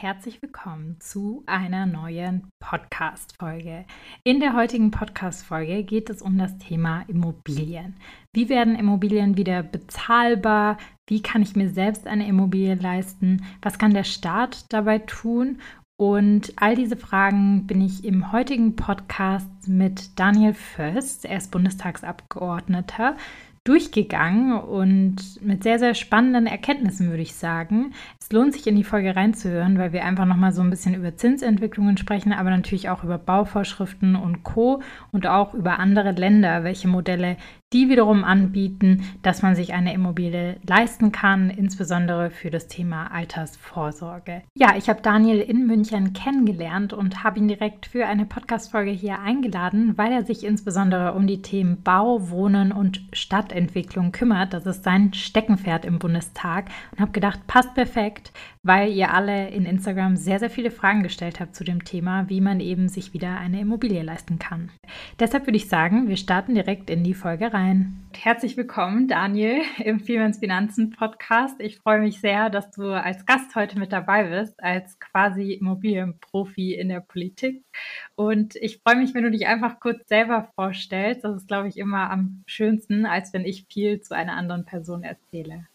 Herzlich willkommen zu einer neuen Podcast-Folge. In der heutigen Podcast-Folge geht es um das Thema Immobilien. Wie werden Immobilien wieder bezahlbar? Wie kann ich mir selbst eine Immobilie leisten? Was kann der Staat dabei tun? Und all diese Fragen bin ich im heutigen Podcast mit Daniel Föst, er ist Bundestagsabgeordneter, durchgegangen und mit sehr, sehr spannenden Erkenntnissen, würde ich sagen. Es lohnt sich in die Folge reinzuhören, weil wir einfach nochmal so ein bisschen über Zinsentwicklungen sprechen, aber natürlich auch über Bauvorschriften und Co. und auch über andere Länder, welche Modelle die wiederum anbieten, dass man sich eine Immobilie leisten kann, insbesondere für das Thema Altersvorsorge. Ja, ich habe Daniel in München kennengelernt und habe ihn direkt für eine Podcast-Folge hier eingeladen, weil er sich insbesondere um die Themen Bau, Wohnen und Stadtentwicklung kümmert. Das ist sein Steckenpferd im Bundestag und habe gedacht, passt perfekt, weil ihr alle in Instagram sehr, sehr viele Fragen gestellt habt zu dem Thema, wie man eben sich wieder eine Immobilie leisten kann. Deshalb würde ich sagen, wir starten direkt in die Folge rein rein. Herzlich willkommen, Daniel, im Femens Finanzen Podcast. Ich freue mich sehr, dass du als Gast heute mit dabei bist, als quasi Immobilienprofi in der Politik. Und ich freue mich, wenn du dich einfach kurz selber vorstellst. Das ist, glaube ich, immer am schönsten, als wenn ich viel zu einer anderen Person erzähle.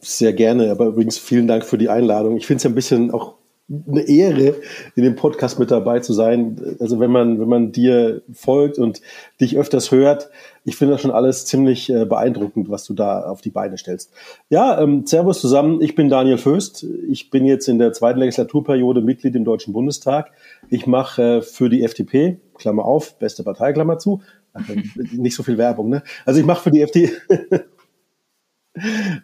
Sehr gerne, aber übrigens vielen Dank für die Einladung. Ich finde es ein bisschen auch eine Ehre, in dem Podcast mit dabei zu sein. Also wenn man, wenn man dir folgt und dich öfters hört, ich finde das schon alles ziemlich äh, beeindruckend, was du da auf die Beine stellst. Ja, ähm, Servus zusammen. Ich bin Daniel Föst. Ich bin jetzt in der zweiten Legislaturperiode Mitglied im Deutschen Bundestag. Ich mache äh, für die FDP, Klammer auf, beste Partei, Klammer zu. Nicht so viel Werbung, ne? Also ich mache für die FDP,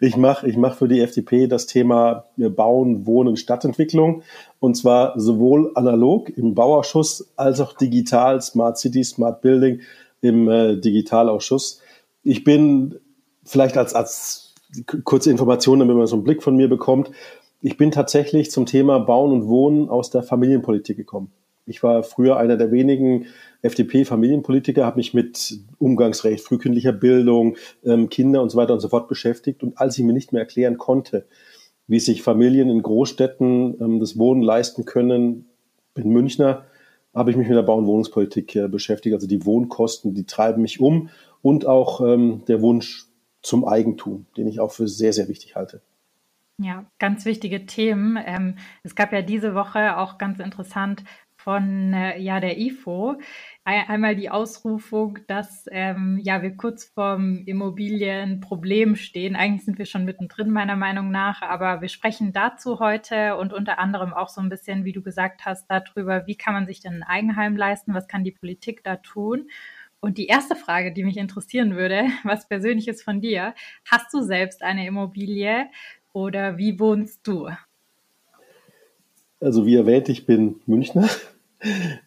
Ich mache ich mach für die FDP das Thema Bauen, Wohnen, Stadtentwicklung und zwar sowohl analog im Bauausschuss als auch digital, Smart City, Smart Building im äh, Digitalausschuss. Ich bin vielleicht als, als kurze Information, damit man so einen Blick von mir bekommt, ich bin tatsächlich zum Thema Bauen und Wohnen aus der Familienpolitik gekommen. Ich war früher einer der wenigen FDP-Familienpolitiker, habe mich mit Umgangsrecht, frühkindlicher Bildung, ähm, Kinder und so weiter und so fort beschäftigt. Und als ich mir nicht mehr erklären konnte, wie sich Familien in Großstädten ähm, das Wohnen leisten können, bin Münchner, habe ich mich mit der Bau- und Wohnungspolitik äh, beschäftigt. Also die Wohnkosten, die treiben mich um und auch ähm, der Wunsch zum Eigentum, den ich auch für sehr, sehr wichtig halte. Ja, ganz wichtige Themen. Ähm, es gab ja diese Woche auch ganz interessant von äh, ja, der IFO. Einmal die Ausrufung, dass ähm, ja, wir kurz vorm Immobilienproblem stehen. Eigentlich sind wir schon mittendrin, meiner Meinung nach, aber wir sprechen dazu heute und unter anderem auch so ein bisschen, wie du gesagt hast, darüber, wie kann man sich denn ein Eigenheim leisten, was kann die Politik da tun. Und die erste Frage, die mich interessieren würde, was persönliches von dir, hast du selbst eine Immobilie oder wie wohnst du? Also wie erwähnt, ich bin Münchner,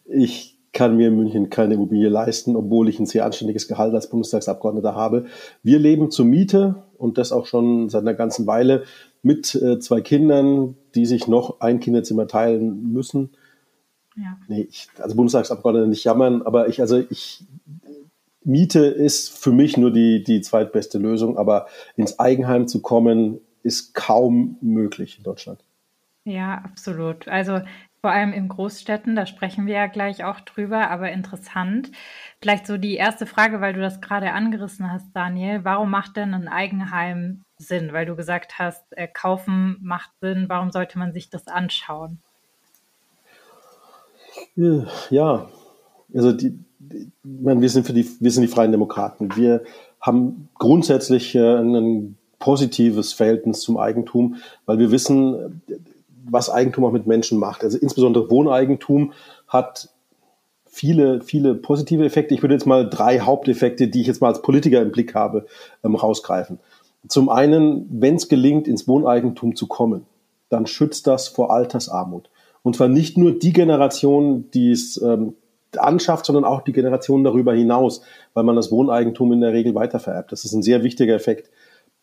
ich kann mir in München keine Immobilie leisten, obwohl ich ein sehr anständiges Gehalt als Bundestagsabgeordneter habe. Wir leben zur Miete und das auch schon seit einer ganzen Weile mit äh, zwei Kindern, die sich noch ein Kinderzimmer teilen müssen. Ja. Nee, ich, also Bundestagsabgeordneter nicht jammern, aber ich, also ich, Miete ist für mich nur die, die zweitbeste Lösung, aber ins Eigenheim zu kommen, ist kaum möglich in Deutschland. Ja, absolut. Also vor allem in Großstädten, da sprechen wir ja gleich auch drüber, aber interessant. Vielleicht so die erste Frage, weil du das gerade angerissen hast, Daniel. Warum macht denn ein Eigenheim Sinn? Weil du gesagt hast, äh, kaufen macht Sinn. Warum sollte man sich das anschauen? Ja, also die, die meine, wir sind für die, wir sind die Freien Demokraten. Wir haben grundsätzlich äh, ein positives Verhältnis zum Eigentum, weil wir wissen, was Eigentum auch mit Menschen macht. Also insbesondere Wohneigentum hat viele, viele positive Effekte. Ich würde jetzt mal drei Haupteffekte, die ich jetzt mal als Politiker im Blick habe, ähm, rausgreifen. Zum einen, wenn es gelingt, ins Wohneigentum zu kommen, dann schützt das vor Altersarmut. Und zwar nicht nur die Generation, die es ähm, anschafft, sondern auch die Generation darüber hinaus, weil man das Wohneigentum in der Regel weitervererbt. Das ist ein sehr wichtiger Effekt.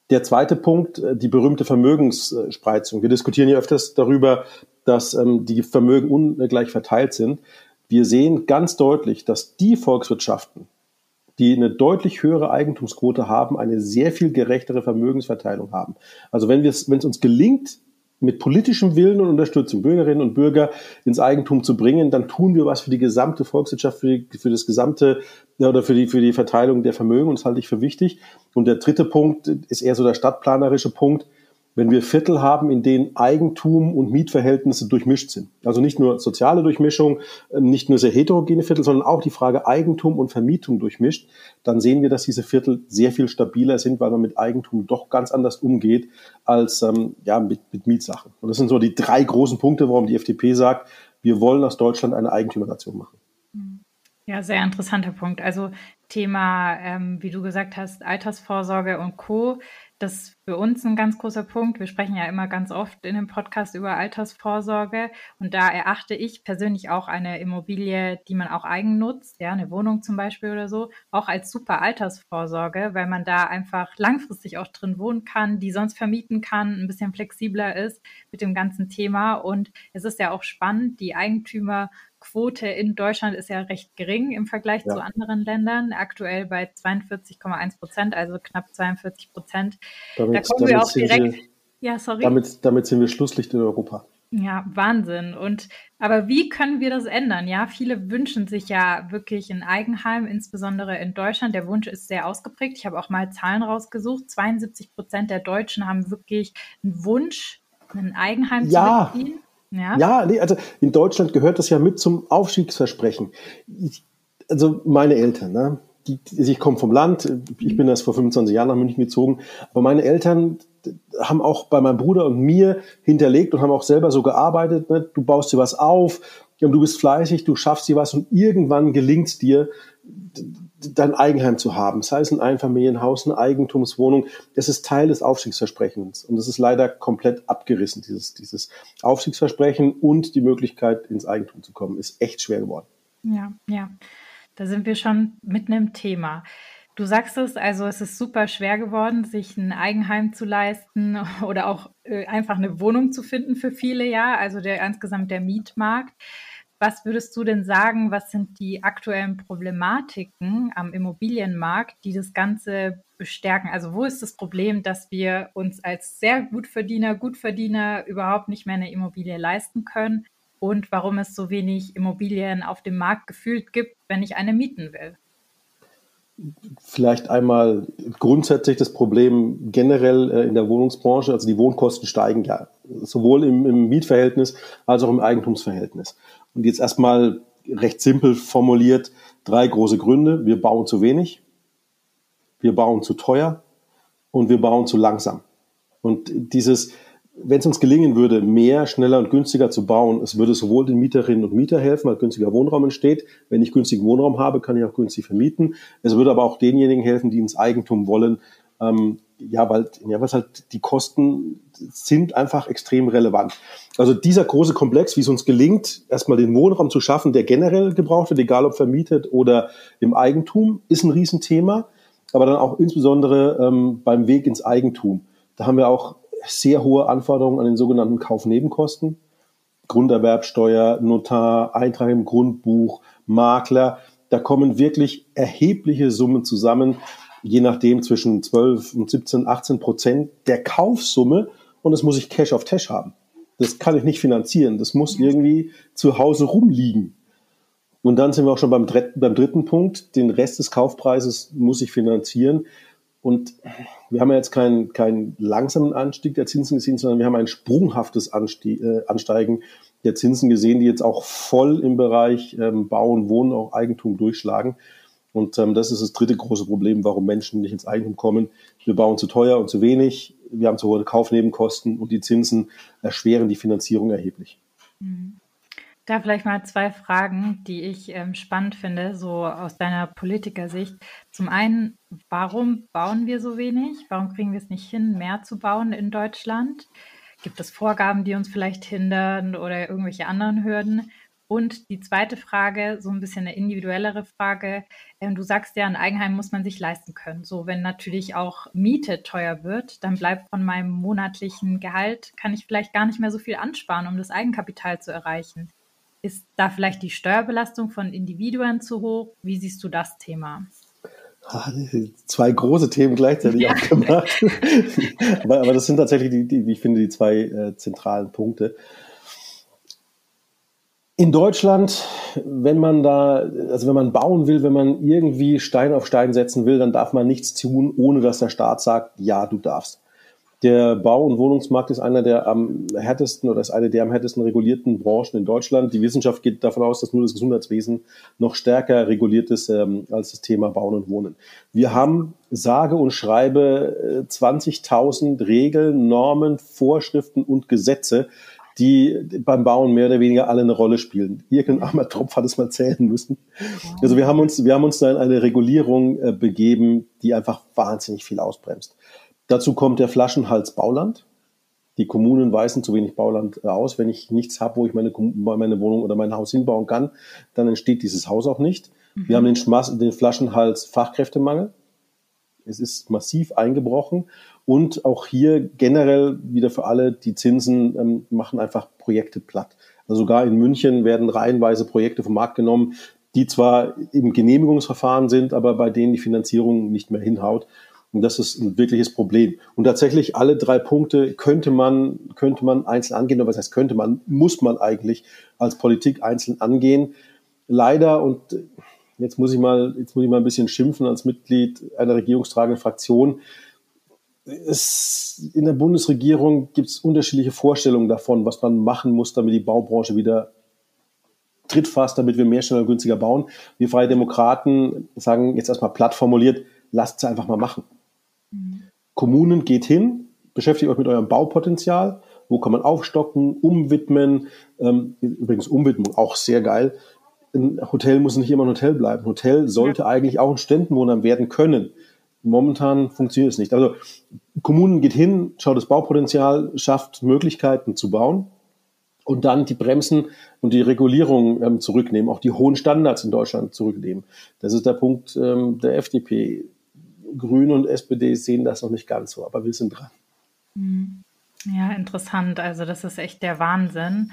Der zweite Punkt, äh, die berühmte Vermögensspreizung. Wir diskutieren ja öfters darüber, dass ähm, die Vermögen ungleich verteilt sind. Wir sehen ganz deutlich, dass die Volkswirtschaften, die eine deutlich höhere Eigentumsquote haben, eine sehr viel gerechtere Vermögensverteilung haben. Also wenn, wenn es uns gelingt, mit politischem Willen und Unterstützung Bürgerinnen und Bürger ins Eigentum zu bringen, dann tun wir was für die gesamte Volkswirtschaft, für, die, für das gesamte oder für die, für die Verteilung der Vermögen und das halte ich für wichtig. Und der dritte Punkt ist eher so der stadtplanerische Punkt wenn wir Viertel haben, in denen Eigentum und Mietverhältnisse durchmischt sind. Also nicht nur soziale Durchmischung, äh, nicht nur sehr heterogene Viertel, sondern auch die Frage Eigentum und Vermietung durchmischt, dann sehen wir, dass diese Viertel sehr viel stabiler sind, weil man mit Eigentum doch ganz anders umgeht als ähm, ja, mit, mit Mietsachen. Und das sind so die drei großen Punkte, warum die FDP sagt, wir wollen aus Deutschland eine Eigentümernation machen. Ja, sehr interessanter Punkt. Also Thema, ähm, wie du gesagt hast, Altersvorsorge und Co das ist für uns ein ganz großer Punkt. Wir sprechen ja immer ganz oft in dem Podcast über Altersvorsorge und da erachte ich persönlich auch eine Immobilie, die man auch eigen nutzt, ja, eine Wohnung zum Beispiel oder so, auch als super Altersvorsorge, weil man da einfach langfristig auch drin wohnen kann, die sonst vermieten kann, ein bisschen flexibler ist mit dem ganzen Thema und es ist ja auch spannend, die Eigentümer Quote in Deutschland ist ja recht gering im Vergleich ja. zu anderen Ländern, aktuell bei 42,1 Prozent, also knapp 42 Prozent. Damit, da kommen wir auch direkt. Wir, ja, sorry. Damit, damit sind wir Schlusslicht in Europa. Ja, Wahnsinn. Und aber wie können wir das ändern? Ja, viele wünschen sich ja wirklich ein Eigenheim, insbesondere in Deutschland. Der Wunsch ist sehr ausgeprägt. Ich habe auch mal Zahlen rausgesucht. 72 Prozent der Deutschen haben wirklich einen Wunsch, ein Eigenheim ja. zu beziehen. Ja, ja nee, also in Deutschland gehört das ja mit zum Aufstiegsversprechen. Ich, also meine Eltern, ne? Die, ich komme vom Land, ich bin erst vor 25 Jahren nach München gezogen, aber meine Eltern haben auch bei meinem Bruder und mir hinterlegt und haben auch selber so gearbeitet, ne? du baust dir was auf, du bist fleißig, du schaffst dir was und irgendwann gelingt dir, dein Eigenheim zu haben, sei es ein Einfamilienhaus, eine Eigentumswohnung, das ist Teil des Aufstiegsversprechens. Und das ist leider komplett abgerissen, dieses, dieses Aufstiegsversprechen und die Möglichkeit, ins Eigentum zu kommen, ist echt schwer geworden. Ja, ja. Da sind wir schon mitten im Thema. Du sagst es, also es ist super schwer geworden, sich ein Eigenheim zu leisten oder auch äh, einfach eine Wohnung zu finden für viele, ja, also der insgesamt der Mietmarkt. Was würdest du denn sagen, was sind die aktuellen Problematiken am Immobilienmarkt, die das Ganze bestärken? Also wo ist das Problem, dass wir uns als sehr Gutverdiener, Gutverdiener überhaupt nicht mehr eine Immobilie leisten können? Und warum es so wenig Immobilien auf dem Markt gefühlt gibt, wenn ich eine mieten will? Vielleicht einmal grundsätzlich das Problem generell äh, in der Wohnungsbranche, also die Wohnkosten steigen ja sowohl im, im Mietverhältnis als auch im Eigentumsverhältnis. Und jetzt erstmal recht simpel formuliert drei große Gründe. Wir bauen zu wenig, wir bauen zu teuer und wir bauen zu langsam. Und dieses, wenn es uns gelingen würde, mehr, schneller und günstiger zu bauen, es würde sowohl den Mieterinnen und Mietern helfen, weil günstiger Wohnraum entsteht. Wenn ich günstigen Wohnraum habe, kann ich auch günstig vermieten. Es würde aber auch denjenigen helfen, die ins Eigentum wollen, ähm, ja, weil, ja, weil halt die Kosten sind einfach extrem relevant. Also dieser große Komplex, wie es uns gelingt, erstmal den Wohnraum zu schaffen, der generell gebraucht wird, egal ob vermietet oder im Eigentum, ist ein Riesenthema. Aber dann auch insbesondere ähm, beim Weg ins Eigentum. Da haben wir auch sehr hohe Anforderungen an den sogenannten Kaufnebenkosten. Grunderwerbsteuer, Notar, Eintrag im Grundbuch, Makler. Da kommen wirklich erhebliche Summen zusammen, je nachdem zwischen 12 und 17, 18 Prozent der Kaufsumme und das muss ich Cash auf Cash haben. Das kann ich nicht finanzieren. Das muss irgendwie zu Hause rumliegen. Und dann sind wir auch schon beim, beim dritten Punkt. Den Rest des Kaufpreises muss ich finanzieren. Und wir haben ja jetzt keinen, keinen langsamen Anstieg der Zinsen gesehen, sondern wir haben ein sprunghaftes Anstieg, äh, Ansteigen der Zinsen gesehen, die jetzt auch voll im Bereich ähm, Bauen, Wohnen, auch Eigentum durchschlagen. Und ähm, das ist das dritte große Problem, warum Menschen nicht ins Eigentum kommen. Wir bauen zu teuer und zu wenig, wir haben zu hohe Kaufnebenkosten und die Zinsen erschweren die Finanzierung erheblich. Da vielleicht mal zwei Fragen, die ich ähm, spannend finde, so aus deiner Politikersicht. Zum einen, warum bauen wir so wenig? Warum kriegen wir es nicht hin, mehr zu bauen in Deutschland? Gibt es Vorgaben, die uns vielleicht hindern oder irgendwelche anderen Hürden? Und die zweite Frage, so ein bisschen eine individuellere Frage. Ähm, du sagst ja, ein Eigenheim muss man sich leisten können. So, wenn natürlich auch Miete teuer wird, dann bleibt von meinem monatlichen Gehalt, kann ich vielleicht gar nicht mehr so viel ansparen, um das Eigenkapital zu erreichen. Ist da vielleicht die Steuerbelastung von Individuen zu hoch? Wie siehst du das Thema? Ah, zwei große Themen gleichzeitig ja. aufgemacht. aber, aber, das sind tatsächlich die, die, ich finde, die zwei äh, zentralen Punkte. In Deutschland, wenn man da, also wenn man bauen will, wenn man irgendwie Stein auf Stein setzen will, dann darf man nichts tun, ohne dass der Staat sagt, ja, du darfst. Der Bau- und Wohnungsmarkt ist einer der am härtesten oder ist eine der am härtesten regulierten Branchen in Deutschland. Die Wissenschaft geht davon aus, dass nur das Gesundheitswesen noch stärker reguliert ist ähm, als das Thema Bauen und Wohnen. Wir haben sage und schreibe 20.000 äh, Regeln, Normen, Vorschriften und Gesetze, die beim Bauen mehr oder weniger alle eine Rolle spielen. Irgendein armer Tropf hat es mal zählen müssen. Also wir haben uns, wir haben uns da in eine Regulierung äh, begeben, die einfach wahnsinnig viel ausbremst. Dazu kommt der Flaschenhals Bauland. Die Kommunen weisen zu wenig Bauland äh, aus. Wenn ich nichts habe, wo ich meine, meine Wohnung oder mein Haus hinbauen kann, dann entsteht dieses Haus auch nicht. Mhm. Wir haben den, den Flaschenhals Fachkräftemangel. Es ist massiv eingebrochen und auch hier generell wieder für alle, die Zinsen ähm, machen einfach Projekte platt. Also sogar in München werden reihenweise Projekte vom Markt genommen, die zwar im Genehmigungsverfahren sind, aber bei denen die Finanzierung nicht mehr hinhaut. Und das ist ein wirkliches Problem. Und tatsächlich alle drei Punkte könnte man, könnte man einzeln angehen. Aber was heißt könnte man, muss man eigentlich als Politik einzeln angehen. Leider, und jetzt muss ich mal, jetzt muss ich mal ein bisschen schimpfen als Mitglied einer regierungstragenden Fraktion es, in der Bundesregierung gibt es unterschiedliche Vorstellungen davon, was man machen muss, damit die Baubranche wieder trittfasst, damit wir mehr schneller und günstiger bauen. Wir Freie Demokraten sagen jetzt erstmal platt formuliert, lasst es einfach mal machen. Mhm. Kommunen geht hin, beschäftigt euch mit eurem Baupotenzial, wo kann man aufstocken, umwidmen, ähm, übrigens Umwidmung auch sehr geil. Ein Hotel muss nicht immer ein Hotel bleiben. Ein Hotel sollte ja. eigentlich auch ein Studentenwohnheim werden können. Momentan funktioniert es nicht. Also Kommunen geht hin, schaut das Baupotenzial, schafft Möglichkeiten zu bauen und dann die Bremsen und die Regulierung ähm, zurücknehmen, auch die hohen Standards in Deutschland zurücknehmen. Das ist der Punkt ähm, der FDP. Grüne und SPD sehen das noch nicht ganz so, aber wir sind dran. Mhm. Ja, interessant. Also das ist echt der Wahnsinn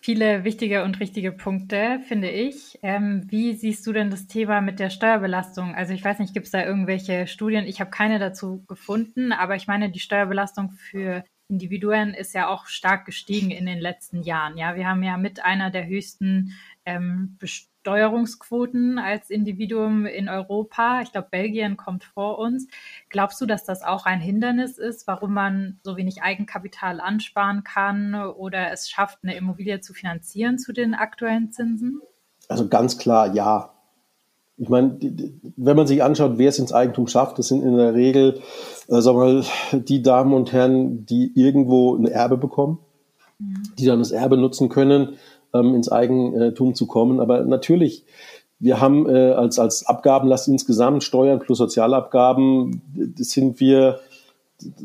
viele wichtige und richtige Punkte, finde ich. Ähm, wie siehst du denn das Thema mit der Steuerbelastung? Also ich weiß nicht, gibt es da irgendwelche Studien? Ich habe keine dazu gefunden, aber ich meine, die Steuerbelastung für Individuen ist ja auch stark gestiegen in den letzten Jahren. Ja, wir haben ja mit einer der höchsten ähm, Besteuerungsquoten als Individuum in Europa. Ich glaube, Belgien kommt vor uns. Glaubst du, dass das auch ein Hindernis ist, warum man so wenig Eigenkapital ansparen kann oder es schafft, eine Immobilie zu finanzieren zu den aktuellen Zinsen? Also ganz klar ja. Ich meine, wenn man sich anschaut, wer es ins Eigentum schafft, das sind in der Regel, äh, sagen wir mal, die Damen und Herren, die irgendwo ein Erbe bekommen, mhm. die dann das Erbe nutzen können, ähm, ins Eigentum zu kommen. Aber natürlich, wir haben äh, als, als Abgabenlast insgesamt Steuern plus Sozialabgaben, sind wir,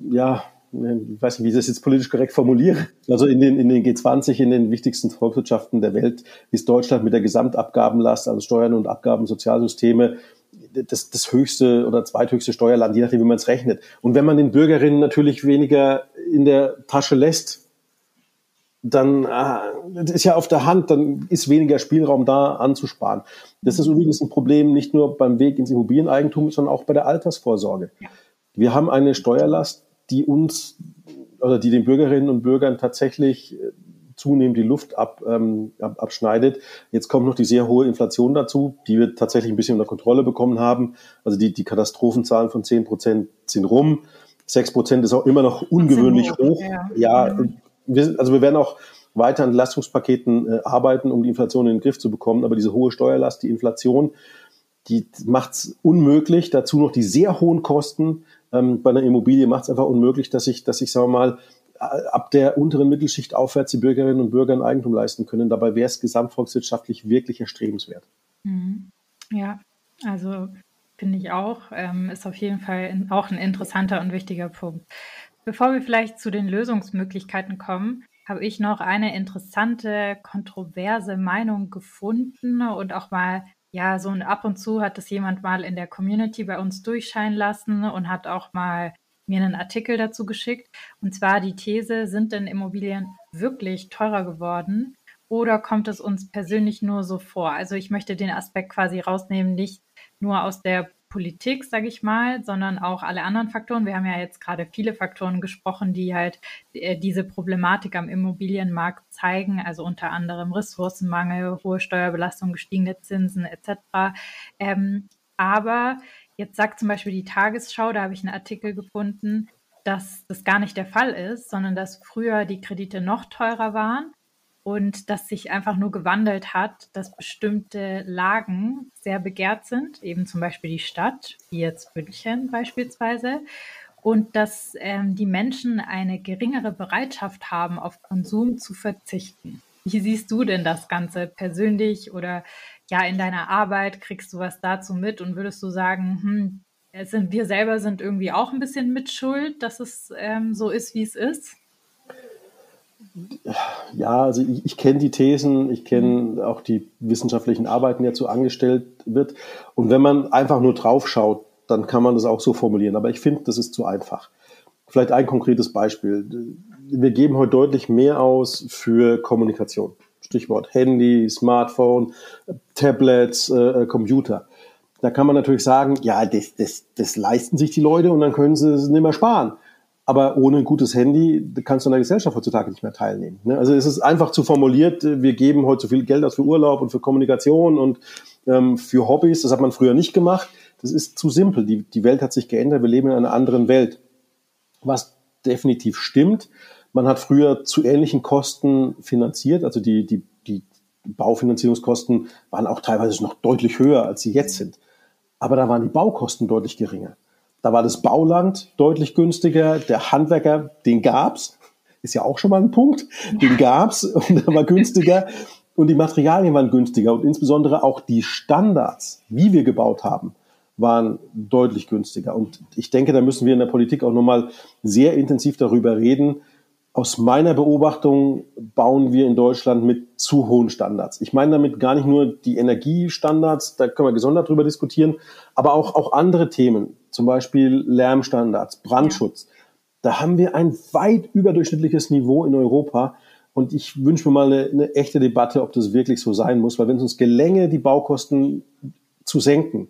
ja, ich weiß nicht, wie ich das jetzt politisch korrekt formuliere. Also in den, in den G20, in den wichtigsten Volkswirtschaften der Welt, ist Deutschland mit der Gesamtabgabenlast, also Steuern und Abgaben, Sozialsysteme, das, das höchste oder zweithöchste Steuerland, je nachdem, wie man es rechnet. Und wenn man den Bürgerinnen natürlich weniger in der Tasche lässt, dann äh, ist ja auf der Hand, dann ist weniger Spielraum da anzusparen. Das ist übrigens ein Problem nicht nur beim Weg ins Immobilieneigentum, sondern auch bei der Altersvorsorge. Ja. Wir haben eine Steuerlast, die uns oder die den Bürgerinnen und Bürgern tatsächlich äh, zunehmend die Luft ab, ähm, ab, abschneidet. Jetzt kommt noch die sehr hohe Inflation dazu, die wir tatsächlich ein bisschen unter Kontrolle bekommen haben. Also die, die Katastrophenzahlen von 10 Prozent sind rum. 6 Prozent ist auch immer noch ungewöhnlich hoch. hoch. Ja, ja wir, also wir werden auch weiter an Lastungspaketen äh, arbeiten, um die Inflation in den Griff zu bekommen. Aber diese hohe Steuerlast, die Inflation, die macht es unmöglich. Dazu noch die sehr hohen Kosten ähm, bei einer Immobilie macht es einfach unmöglich, dass ich, dass ich, sagen wir mal, ab der unteren Mittelschicht aufwärts die Bürgerinnen und Bürger ein Eigentum leisten können. Dabei wäre es gesamtvolkswirtschaftlich wirklich erstrebenswert. Mhm. Ja, also finde ich auch, ähm, ist auf jeden Fall auch ein interessanter und wichtiger Punkt. Bevor wir vielleicht zu den Lösungsmöglichkeiten kommen, habe ich noch eine interessante, kontroverse Meinung gefunden und auch mal, ja, so ein ab und zu hat das jemand mal in der Community bei uns durchscheinen lassen und hat auch mal mir einen Artikel dazu geschickt. Und zwar die These, sind denn Immobilien wirklich teurer geworden? Oder kommt es uns persönlich nur so vor? Also ich möchte den Aspekt quasi rausnehmen, nicht nur aus der Politik, sage ich mal, sondern auch alle anderen Faktoren. Wir haben ja jetzt gerade viele Faktoren gesprochen, die halt äh, diese Problematik am Immobilienmarkt zeigen, also unter anderem Ressourcenmangel, hohe Steuerbelastung, gestiegene Zinsen etc. Ähm, aber jetzt sagt zum Beispiel die Tagesschau, da habe ich einen Artikel gefunden, dass das gar nicht der Fall ist, sondern dass früher die Kredite noch teurer waren und dass sich einfach nur gewandelt hat, dass bestimmte Lagen sehr begehrt sind, eben zum Beispiel die Stadt, wie jetzt München beispielsweise, und dass ähm, die Menschen eine geringere Bereitschaft haben, auf Konsum zu verzichten. Wie siehst du denn das Ganze persönlich oder ja in deiner Arbeit? Kriegst du was dazu mit und würdest du sagen, hm, sind, wir selber sind irgendwie auch ein bisschen mitschuld, dass es ähm, so ist, wie es ist? Ja, also ich, ich kenne die Thesen, ich kenne auch die wissenschaftlichen Arbeiten, die dazu angestellt wird. Und wenn man einfach nur drauf schaut, dann kann man das auch so formulieren. Aber ich finde, das ist zu einfach. Vielleicht ein konkretes Beispiel. Wir geben heute deutlich mehr aus für Kommunikation. Stichwort Handy, Smartphone, Tablets, äh, Computer. Da kann man natürlich sagen, ja, das, das, das leisten sich die Leute und dann können sie es nicht mehr sparen aber ohne ein gutes Handy kannst du an der Gesellschaft heutzutage nicht mehr teilnehmen. Ne? Also es ist einfach zu formuliert, wir geben heute so viel Geld aus für Urlaub und für Kommunikation und ähm, für Hobbys, das hat man früher nicht gemacht. Das ist zu simpel. Die, die Welt hat sich geändert, wir leben in einer anderen Welt. Was definitiv stimmt, man hat früher zu ähnlichen Kosten finanziert, also die, die, die Baufinanzierungskosten waren auch teilweise noch deutlich höher, als sie jetzt sind. Aber da waren die Baukosten deutlich geringer. Da war das Bauland deutlich günstiger, der Handwerker, den gab's, ist ja auch schon mal ein Punkt, den gab's und der war günstiger. Und die Materialien waren günstiger. Und insbesondere auch die Standards, wie wir gebaut haben, waren deutlich günstiger. Und ich denke, da müssen wir in der Politik auch nochmal sehr intensiv darüber reden, aus meiner Beobachtung bauen wir in Deutschland mit zu hohen Standards. Ich meine damit gar nicht nur die Energiestandards, da können wir gesondert drüber diskutieren, aber auch, auch andere Themen, zum Beispiel Lärmstandards, Brandschutz. Da haben wir ein weit überdurchschnittliches Niveau in Europa. Und ich wünsche mir mal eine, eine echte Debatte, ob das wirklich so sein muss, weil wenn es uns gelänge, die Baukosten zu senken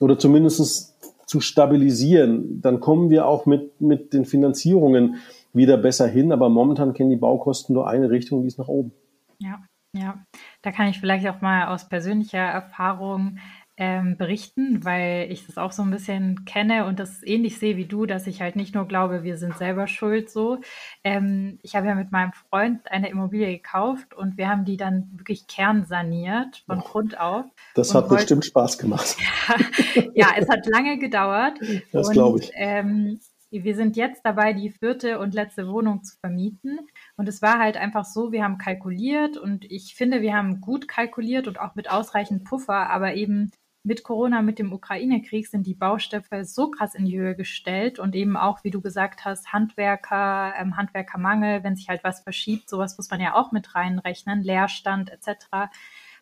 oder zumindest zu stabilisieren, dann kommen wir auch mit, mit den Finanzierungen wieder besser hin. Aber momentan kennen die Baukosten nur eine Richtung, die ist nach oben. Ja, ja. Da kann ich vielleicht auch mal aus persönlicher Erfahrung ähm, berichten, weil ich das auch so ein bisschen kenne und das ähnlich sehe wie du, dass ich halt nicht nur glaube, wir sind selber schuld so. Ähm, ich habe ja mit meinem Freund eine Immobilie gekauft und wir haben die dann wirklich kernsaniert von oh, Grund auf. Das hat bestimmt Spaß gemacht. ja, ja, es hat lange gedauert. Das glaube ich. Ähm, wir sind jetzt dabei, die vierte und letzte Wohnung zu vermieten. Und es war halt einfach so, wir haben kalkuliert und ich finde, wir haben gut kalkuliert und auch mit ausreichend Puffer, aber eben mit Corona, mit dem Ukraine-Krieg sind die Baustoffe so krass in die Höhe gestellt und eben auch, wie du gesagt hast, Handwerker, ähm, Handwerkermangel, wenn sich halt was verschiebt, sowas muss man ja auch mit reinrechnen, Leerstand etc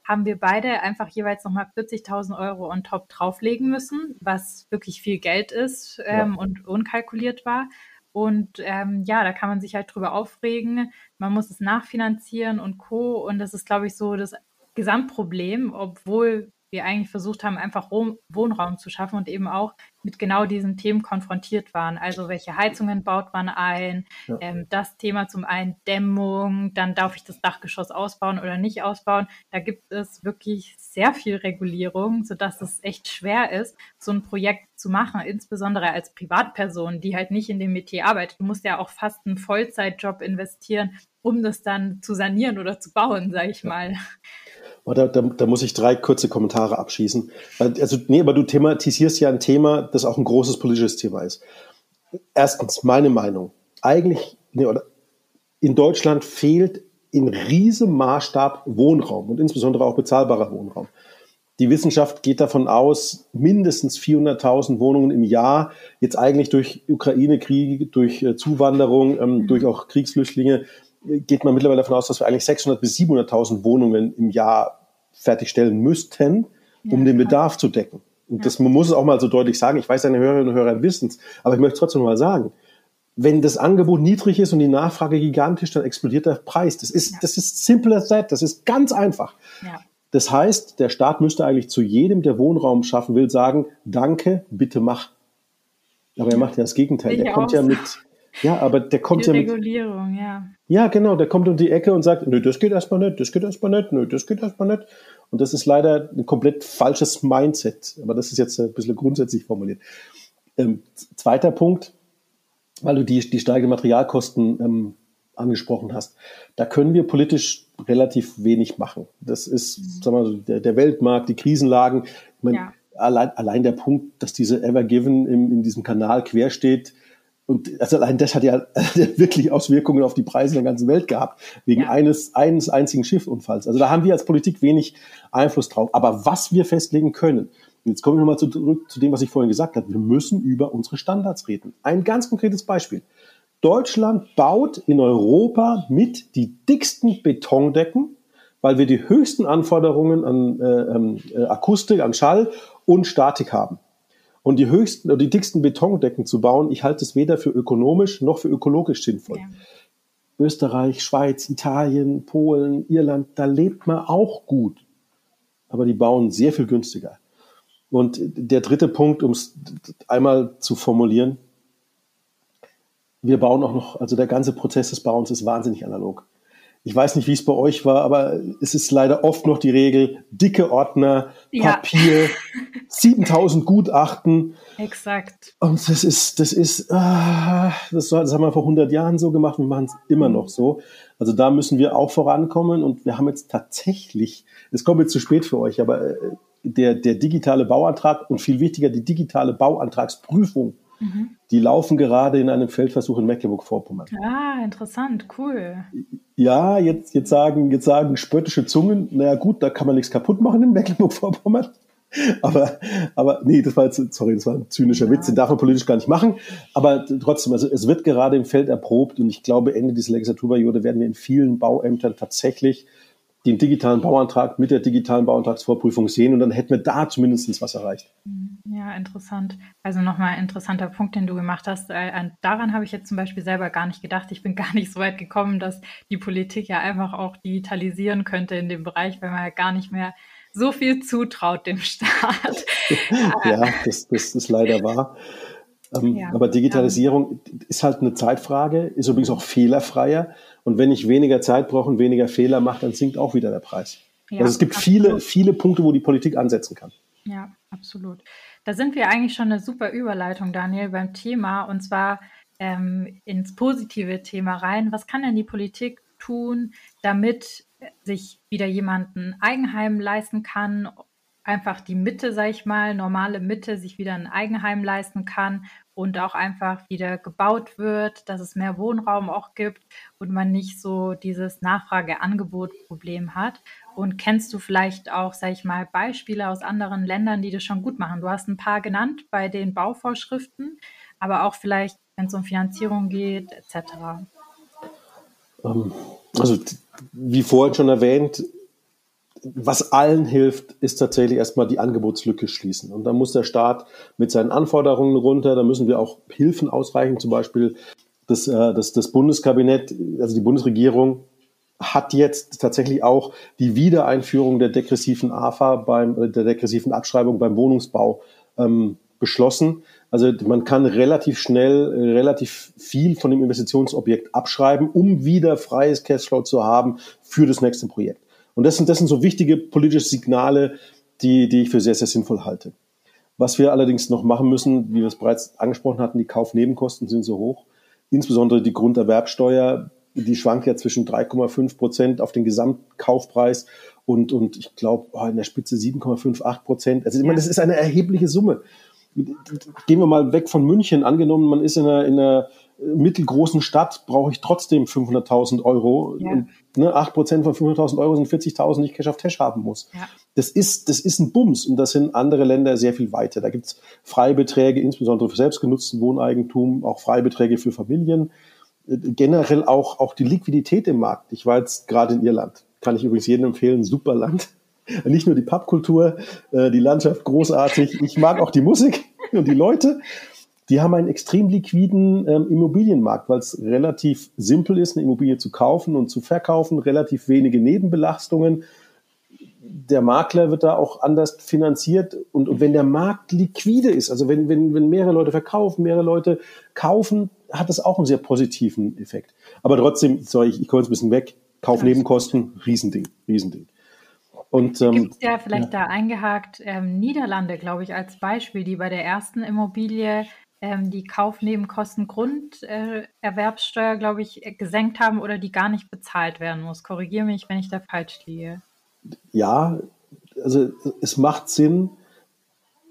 haben wir beide einfach jeweils nochmal 40.000 Euro on top drauflegen müssen, was wirklich viel Geld ist ähm, ja. und unkalkuliert war. Und ähm, ja, da kann man sich halt drüber aufregen. Man muss es nachfinanzieren und Co. Und das ist, glaube ich, so das Gesamtproblem, obwohl wir eigentlich versucht haben, einfach Wohnraum zu schaffen und eben auch mit genau diesen Themen konfrontiert waren. Also welche Heizungen baut man ein? Ja. Ähm, das Thema zum einen Dämmung, dann darf ich das Dachgeschoss ausbauen oder nicht ausbauen. Da gibt es wirklich sehr viel Regulierung, sodass es echt schwer ist, so ein Projekt zu machen, insbesondere als Privatperson, die halt nicht in dem Metier arbeitet. Du musst ja auch fast einen Vollzeitjob investieren, um das dann zu sanieren oder zu bauen, sage ich mal. Oh, da, da, da muss ich drei kurze Kommentare abschießen. Also, nee, aber du thematisierst ja ein Thema, das auch ein großes politisches Thema ist. Erstens, meine Meinung. Eigentlich, nee, oder in Deutschland fehlt in riesem Maßstab Wohnraum und insbesondere auch bezahlbarer Wohnraum. Die Wissenschaft geht davon aus, mindestens 400.000 Wohnungen im Jahr, jetzt eigentlich durch Ukraine-Krieg, durch äh, Zuwanderung, ähm, durch auch Kriegsflüchtlinge, geht man mittlerweile davon aus, dass wir eigentlich 600 bis 700.000 Wohnungen im Jahr fertigstellen müssten, um ja, den Bedarf zu decken. Und ja. das man muss es auch mal so deutlich sagen. Ich weiß, deine Hörerinnen und Hörer wissen es, aber ich möchte trotzdem mal sagen, wenn das Angebot niedrig ist und die Nachfrage gigantisch, dann explodiert der Preis. Das ist, ja. das ist simple as that. Das ist ganz einfach. Das heißt, der Staat müsste eigentlich zu jedem, der Wohnraum schaffen will, sagen, danke, bitte mach. Aber er macht ja das Gegenteil. Ich der kommt ja mit, ja, aber der kommt die ja mit. Regulierung, ja. Ja, genau, der kommt um die Ecke und sagt, nö, das geht erstmal nicht, das geht erstmal nicht, nö, das geht erstmal nicht. Und das ist leider ein komplett falsches Mindset. Aber das ist jetzt ein bisschen grundsätzlich formuliert. Ähm, zweiter Punkt, weil du die, die steigenden Materialkosten ähm, angesprochen hast. Da können wir politisch relativ wenig machen. Das ist, mhm. sagen wir mal, der, der Weltmarkt, die Krisenlagen. Ich meine, ja. allein, allein der Punkt, dass diese Ever Given im, in diesem Kanal quer steht, und also allein das hat ja wirklich Auswirkungen auf die Preise der ganzen Welt gehabt, wegen ja. eines, eines einzigen Schiffunfalls. Also da haben wir als Politik wenig Einfluss drauf. Aber was wir festlegen können, jetzt komme ich nochmal zurück zu dem, was ich vorhin gesagt habe, wir müssen über unsere Standards reden. Ein ganz konkretes Beispiel. Deutschland baut in Europa mit die dicksten Betondecken, weil wir die höchsten Anforderungen an äh, ähm, äh, Akustik, an Schall und Statik haben. Und die höchsten oder die dicksten Betondecken zu bauen, ich halte es weder für ökonomisch noch für ökologisch sinnvoll. Ja. Österreich, Schweiz, Italien, Polen, Irland, da lebt man auch gut. Aber die bauen sehr viel günstiger. Und der dritte Punkt, um es einmal zu formulieren, wir bauen auch noch, also der ganze Prozess des Bauens ist wahnsinnig analog. Ich weiß nicht, wie es bei euch war, aber es ist leider oft noch die Regel, dicke Ordner, Papier, ja. 7000 Gutachten. Exakt. Und das ist, das ist, ah, das, das haben wir vor 100 Jahren so gemacht, wir machen es immer noch so. Also da müssen wir auch vorankommen und wir haben jetzt tatsächlich, es kommt jetzt zu spät für euch, aber äh, der, der digitale Bauantrag und viel wichtiger die digitale Bauantragsprüfung Mhm. Die laufen gerade in einem Feldversuch in Mecklenburg-Vorpommern. Ah, interessant, cool. Ja, jetzt, jetzt, sagen, jetzt sagen spöttische Zungen, naja gut, da kann man nichts kaputt machen in Mecklenburg-Vorpommern. Aber, aber nee, das war jetzt, sorry, das war ein zynischer ja. Witz, den darf man politisch gar nicht machen. Aber trotzdem, also es wird gerade im Feld erprobt und ich glaube, Ende dieser Legislaturperiode werden wir in vielen Bauämtern tatsächlich den digitalen Bauantrag mit der digitalen Bauantragsvorprüfung sehen und dann hätten wir da zumindest was erreicht. Ja, interessant. Also nochmal ein interessanter Punkt, den du gemacht hast. Äh, daran habe ich jetzt zum Beispiel selber gar nicht gedacht. Ich bin gar nicht so weit gekommen, dass die Politik ja einfach auch digitalisieren könnte in dem Bereich, weil man ja gar nicht mehr so viel zutraut dem Staat. ja, das, das ist leider wahr. Ähm, ja, aber Digitalisierung ja. ist halt eine Zeitfrage, ist übrigens auch fehlerfreier. Und wenn ich weniger Zeit brauche und weniger Fehler mache, dann sinkt auch wieder der Preis. Ja, also es gibt absolut. viele, viele Punkte, wo die Politik ansetzen kann. Ja, absolut. Da sind wir eigentlich schon eine super Überleitung, Daniel, beim Thema und zwar ähm, ins positive Thema rein. Was kann denn die Politik tun, damit sich wieder jemand ein Eigenheim leisten kann, einfach die Mitte, sag ich mal, normale Mitte, sich wieder ein Eigenheim leisten kann und auch einfach wieder gebaut wird, dass es mehr Wohnraum auch gibt und man nicht so dieses Nachfrage-Angebot-Problem hat. Und kennst du vielleicht auch, sag ich mal, Beispiele aus anderen Ländern, die das schon gut machen? Du hast ein paar genannt bei den Bauvorschriften, aber auch vielleicht, wenn es um Finanzierung geht, etc. Ähm, also, wie vorhin schon erwähnt, was allen hilft, ist tatsächlich erstmal die Angebotslücke schließen. Und da muss der Staat mit seinen Anforderungen runter, da müssen wir auch Hilfen ausreichen, zum Beispiel das, äh, das, das Bundeskabinett, also die Bundesregierung hat jetzt tatsächlich auch die Wiedereinführung der degressiven AFA beim, der degressiven Abschreibung beim Wohnungsbau ähm, beschlossen. Also man kann relativ schnell relativ viel von dem Investitionsobjekt abschreiben, um wieder freies Cashflow zu haben für das nächste Projekt. Und das sind, das sind so wichtige politische Signale, die, die ich für sehr, sehr sinnvoll halte. Was wir allerdings noch machen müssen, wie wir es bereits angesprochen hatten, die Kaufnebenkosten sind so hoch. Insbesondere die Grunderwerbsteuer, die schwankt ja zwischen 3,5 Prozent auf den Gesamtkaufpreis und, und ich glaube oh, in der Spitze 7,58 Prozent. Also ich meine, das ist eine erhebliche Summe. Gehen wir mal weg von München. Angenommen, man ist in einer, in einer mittelgroßen Stadt brauche ich trotzdem 500.000 Euro. Ja. Und, ne, 8% von 500.000 Euro sind 40.000, die ich Cash auf Cash haben muss. Ja. Das, ist, das ist ein Bums und das sind andere Länder sehr viel weiter. Da gibt's Freibeträge, insbesondere für selbstgenutzten Wohneigentum, auch Freibeträge für Familien. generell auch, auch die Liquidität im Markt. Ich war jetzt gerade in Irland. Kann ich übrigens jedem empfehlen, super Land. Nicht nur die Pappkultur, äh, die Landschaft großartig. Ich mag auch die Musik und die Leute. Die haben einen extrem liquiden ähm, Immobilienmarkt, weil es relativ simpel ist, eine Immobilie zu kaufen und zu verkaufen, relativ wenige Nebenbelastungen. Der Makler wird da auch anders finanziert und, und wenn der Markt liquide ist, also wenn, wenn, wenn mehrere Leute verkaufen, mehrere Leute kaufen, hat das auch einen sehr positiven Effekt. Aber trotzdem, sorry, ich, ich komme jetzt ein bisschen weg, Kaufnebenkosten, Riesending, Riesending. Und, ähm, Gibt es ja vielleicht ja. da eingehakt ähm, Niederlande, glaube ich, als Beispiel, die bei der ersten Immobilie ähm, die Kaufnebenkosten Grunderwerbssteuer, äh, glaube ich, gesenkt haben oder die gar nicht bezahlt werden muss. Korrigiere mich, wenn ich da falsch liege. Ja, also es macht Sinn,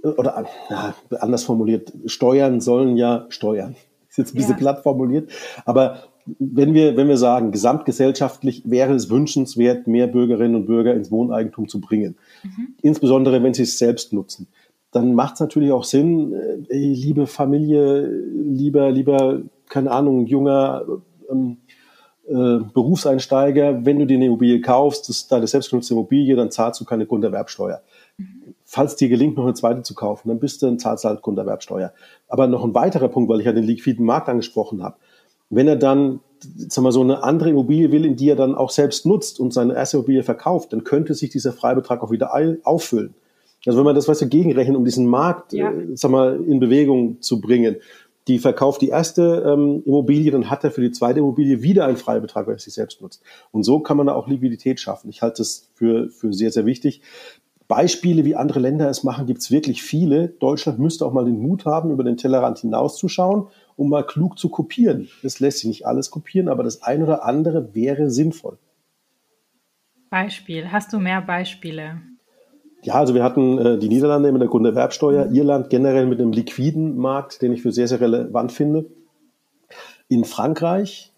oder ja, anders formuliert, Steuern sollen ja steuern. Ist jetzt ein bisschen ja. platt formuliert, aber wenn wir, wenn wir sagen, gesamtgesellschaftlich wäre es wünschenswert, mehr Bürgerinnen und Bürger ins Wohneigentum zu bringen, mhm. insbesondere wenn sie es selbst nutzen, dann macht es natürlich auch Sinn, äh, ey, liebe Familie, lieber, lieber, keine Ahnung, junger ähm, äh, Berufseinsteiger, wenn du dir eine Immobilie kaufst, das ist deine selbstgenutzte Immobilie, dann zahlst du keine Grunderwerbsteuer. Mhm. Falls dir gelingt, noch eine zweite zu kaufen, dann bist du, dann zahlst du halt Grunderwerbsteuer. Aber noch ein weiterer Punkt, weil ich ja den liquiden Markt angesprochen habe wenn er dann sagen wir, so eine andere Immobilie will, in die er dann auch selbst nutzt und seine erste Immobilie verkauft, dann könnte sich dieser Freibetrag auch wieder auffüllen. Also wenn man das weißt du, gegenrechnet, um diesen Markt ja. äh, sag mal, in Bewegung zu bringen, die verkauft die erste ähm, Immobilie, dann hat er für die zweite Immobilie wieder einen Freibetrag, weil er sich selbst nutzt. Und so kann man da auch Liquidität schaffen. Ich halte das für, für sehr, sehr wichtig. Beispiele, wie andere Länder es machen, gibt es wirklich viele. Deutschland müsste auch mal den Mut haben, über den Tellerrand hinauszuschauen um mal klug zu kopieren. Es lässt sich nicht alles kopieren, aber das eine oder andere wäre sinnvoll. Beispiel. Hast du mehr Beispiele? Ja, also wir hatten äh, die Niederlande mit der Grunderwerbsteuer, mhm. Irland generell mit einem liquiden Markt, den ich für sehr, sehr relevant finde. In Frankreich,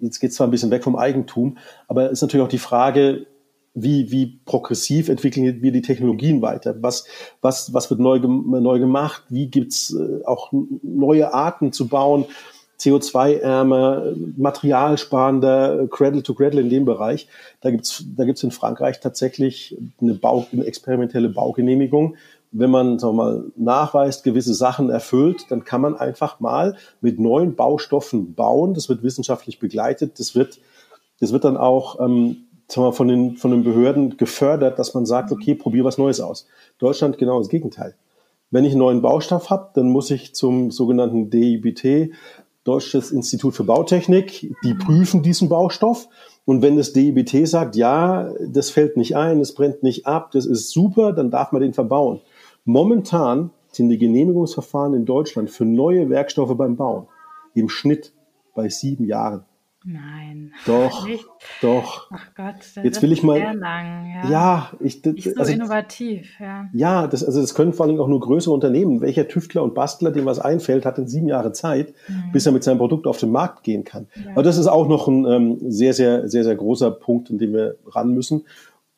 jetzt geht es zwar ein bisschen weg vom Eigentum, aber ist natürlich auch die Frage, wie, wie progressiv entwickeln wir die Technologien weiter? Was, was, was wird neu, neu gemacht? Wie gibt's äh, auch neue Arten zu bauen? CO2-ärmer, materialsparender, Cradle to Cradle in dem Bereich. Da gibt's da gibt's in Frankreich tatsächlich eine, Bau, eine experimentelle Baugenehmigung. Wenn man sagen wir mal, nachweist, gewisse Sachen erfüllt, dann kann man einfach mal mit neuen Baustoffen bauen. Das wird wissenschaftlich begleitet. Das wird, das wird dann auch ähm, sagen wir, von, den, von den Behörden gefördert, dass man sagt, okay, probier was Neues aus. Deutschland genau das Gegenteil. Wenn ich einen neuen Baustoff habe, dann muss ich zum sogenannten DIBT, Deutsches Institut für Bautechnik, die prüfen diesen Baustoff. Und wenn das DIBT sagt, ja, das fällt nicht ein, es brennt nicht ab, das ist super, dann darf man den verbauen. Momentan sind die Genehmigungsverfahren in Deutschland für neue Werkstoffe beim Bauen im Schnitt bei sieben Jahren. Nein. Doch, nicht. doch. Ach Gott, jetzt will ich mal. Lang, ja. ja ich, nicht so also, innovativ, ja. Ja, das, also das können vor allem auch nur größere Unternehmen. Welcher Tüftler und Bastler, dem was einfällt, hat in sieben Jahre Zeit, mhm. bis er mit seinem Produkt auf den Markt gehen kann. Ja. Aber das ist auch noch ein ähm, sehr, sehr, sehr, sehr großer Punkt, in dem wir ran müssen.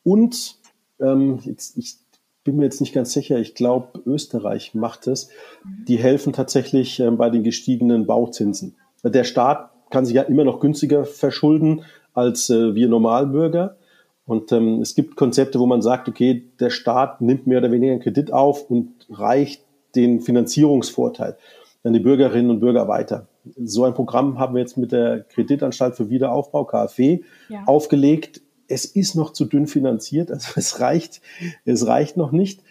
Und ähm, jetzt, ich bin mir jetzt nicht ganz sicher, ich glaube, Österreich macht es. Mhm. Die helfen tatsächlich ähm, bei den gestiegenen Bauzinsen. Der Staat kann sich ja immer noch günstiger verschulden als äh, wir Normalbürger. Und ähm, es gibt Konzepte, wo man sagt, okay, der Staat nimmt mehr oder weniger einen Kredit auf und reicht den Finanzierungsvorteil an die Bürgerinnen und Bürger weiter. So ein Programm haben wir jetzt mit der Kreditanstalt für Wiederaufbau, KfW, ja. aufgelegt. Es ist noch zu dünn finanziert, also es reicht, es reicht noch nicht.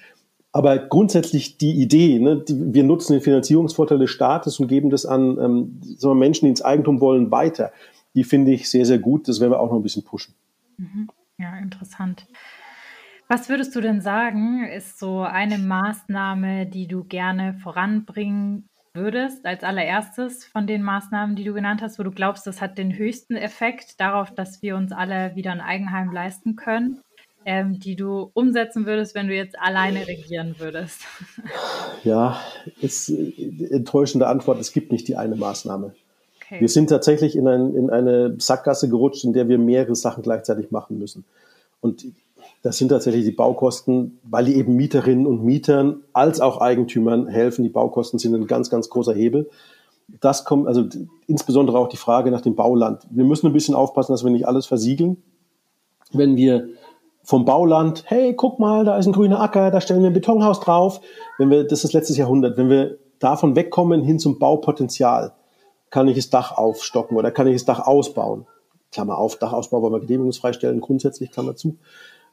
Aber grundsätzlich die Idee, ne, die, wir nutzen den Finanzierungsvorteil des Staates und geben das an ähm, wir, Menschen, die ins Eigentum wollen, weiter. Die finde ich sehr, sehr gut. Das werden wir auch noch ein bisschen pushen. Mhm. Ja, interessant. Was würdest du denn sagen, ist so eine Maßnahme, die du gerne voranbringen würdest, als allererstes von den Maßnahmen, die du genannt hast, wo du glaubst, das hat den höchsten Effekt darauf, dass wir uns alle wieder ein Eigenheim leisten können? Ähm, die du umsetzen würdest, wenn du jetzt alleine regieren würdest? Ja, ist äh, enttäuschende Antwort. Es gibt nicht die eine Maßnahme. Okay. Wir sind tatsächlich in, ein, in eine Sackgasse gerutscht, in der wir mehrere Sachen gleichzeitig machen müssen. Und das sind tatsächlich die Baukosten, weil die eben Mieterinnen und Mietern als auch Eigentümern helfen. Die Baukosten sind ein ganz, ganz großer Hebel. das kommt, also insbesondere auch die Frage nach dem Bauland. Wir müssen ein bisschen aufpassen, dass wir nicht alles versiegeln. Wenn wir vom Bauland, hey, guck mal, da ist ein grüner Acker, da stellen wir ein Betonhaus drauf. Wenn wir, das ist letztes Jahrhundert, wenn wir davon wegkommen hin zum Baupotenzial, kann ich das Dach aufstocken oder kann ich das Dach ausbauen? Klammer auf, Dachausbau wollen wir genehmigungsfrei stellen, grundsätzlich, Klammer zu.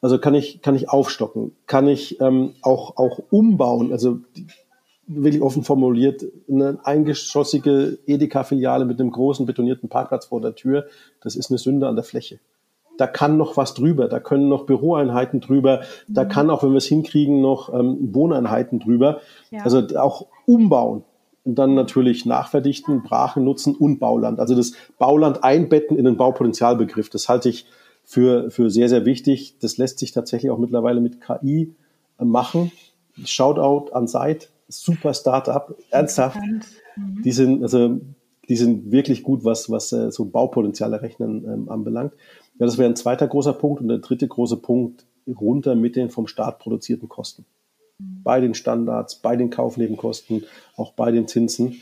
Also kann ich, kann ich aufstocken, kann ich ähm, auch, auch umbauen, also wirklich offen formuliert, eine eingeschossige Edeka-Filiale mit einem großen betonierten Parkplatz vor der Tür, das ist eine Sünde an der Fläche da kann noch was drüber, da können noch Büroeinheiten drüber, da mhm. kann auch, wenn wir es hinkriegen, noch ähm, Wohneinheiten drüber. Ja. Also auch umbauen und dann natürlich nachverdichten, Brachen nutzen und Bauland. Also das Bauland einbetten in den Baupotenzialbegriff, das halte ich für, für sehr, sehr wichtig. Das lässt sich tatsächlich auch mittlerweile mit KI äh, machen. Shoutout an Seit, super Startup, ernsthaft. Mhm. Die sind, also, die sind wirklich gut, was, was äh, so Baupotenzial errechnen ähm, anbelangt. Ja, das wäre ein zweiter großer Punkt. Und der dritte große Punkt, runter mit den vom Staat produzierten Kosten. Bei den Standards, bei den Kaufnebenkosten, auch bei den Zinsen.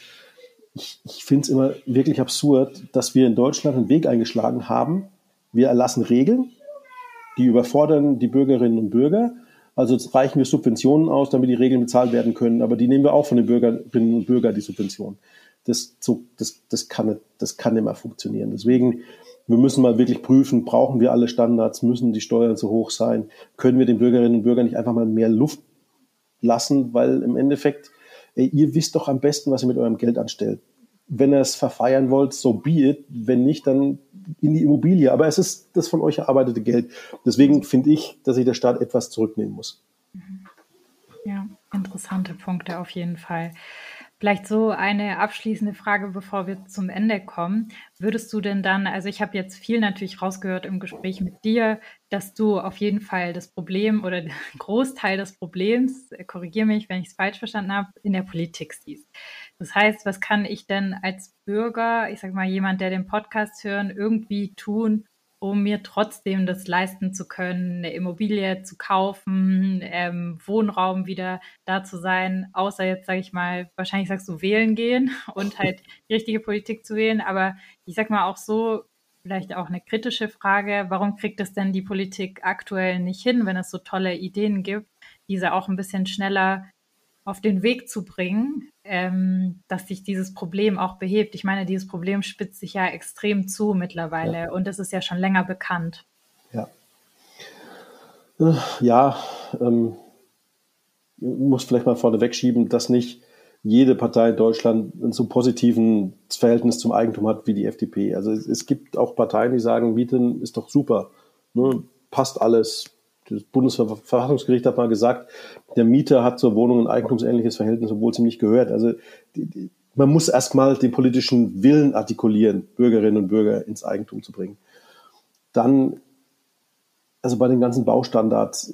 Ich, ich finde es immer wirklich absurd, dass wir in Deutschland einen Weg eingeschlagen haben. Wir erlassen Regeln, die überfordern die Bürgerinnen und Bürger. Also reichen wir Subventionen aus, damit die Regeln bezahlt werden können, aber die nehmen wir auch von den Bürgerinnen und Bürgern, die Subventionen. Das, so, das, das, kann, das kann nicht mehr funktionieren. Deswegen wir müssen mal wirklich prüfen, brauchen wir alle Standards, müssen die Steuern so hoch sein, können wir den Bürgerinnen und Bürgern nicht einfach mal mehr Luft lassen, weil im Endeffekt, ey, ihr wisst doch am besten, was ihr mit eurem Geld anstellt. Wenn ihr es verfeiern wollt, so be it. Wenn nicht, dann in die Immobilie. Aber es ist das von euch erarbeitete Geld. Deswegen finde ich, dass sich der Staat etwas zurücknehmen muss. Ja, interessante Punkte auf jeden Fall. Vielleicht so eine abschließende Frage, bevor wir zum Ende kommen. Würdest du denn dann, also ich habe jetzt viel natürlich rausgehört im Gespräch mit dir, dass du auf jeden Fall das Problem oder den Großteil des Problems, äh, korrigiere mich, wenn ich es falsch verstanden habe, in der Politik siehst. Das heißt, was kann ich denn als Bürger, ich sage mal jemand, der den Podcast hören, irgendwie tun, um mir trotzdem das leisten zu können, eine Immobilie zu kaufen, ähm, Wohnraum wieder da zu sein, außer jetzt, sage ich mal, wahrscheinlich sagst du wählen gehen und halt die richtige Politik zu wählen. Aber ich sag mal auch so, vielleicht auch eine kritische Frage, warum kriegt es denn die Politik aktuell nicht hin, wenn es so tolle Ideen gibt, diese auch ein bisschen schneller auf den Weg zu bringen, ähm, dass sich dieses Problem auch behebt. Ich meine, dieses Problem spitzt sich ja extrem zu mittlerweile ja. und das ist ja schon länger bekannt. Ja. Äh, ja, ähm, muss vielleicht mal vorneweg schieben, dass nicht jede Partei in Deutschland ein so positiven Verhältnis zum Eigentum hat wie die FDP. Also es, es gibt auch Parteien, die sagen, Mieten ist doch super, ne, passt alles, das Bundesverfassungsgericht hat mal gesagt, der Mieter hat zur Wohnung ein eigentumsähnliches Verhältnis, obwohl es ihm nicht gehört. Also die, die, man muss erstmal den politischen Willen artikulieren, Bürgerinnen und Bürger ins Eigentum zu bringen. Dann, also bei den ganzen Baustandards,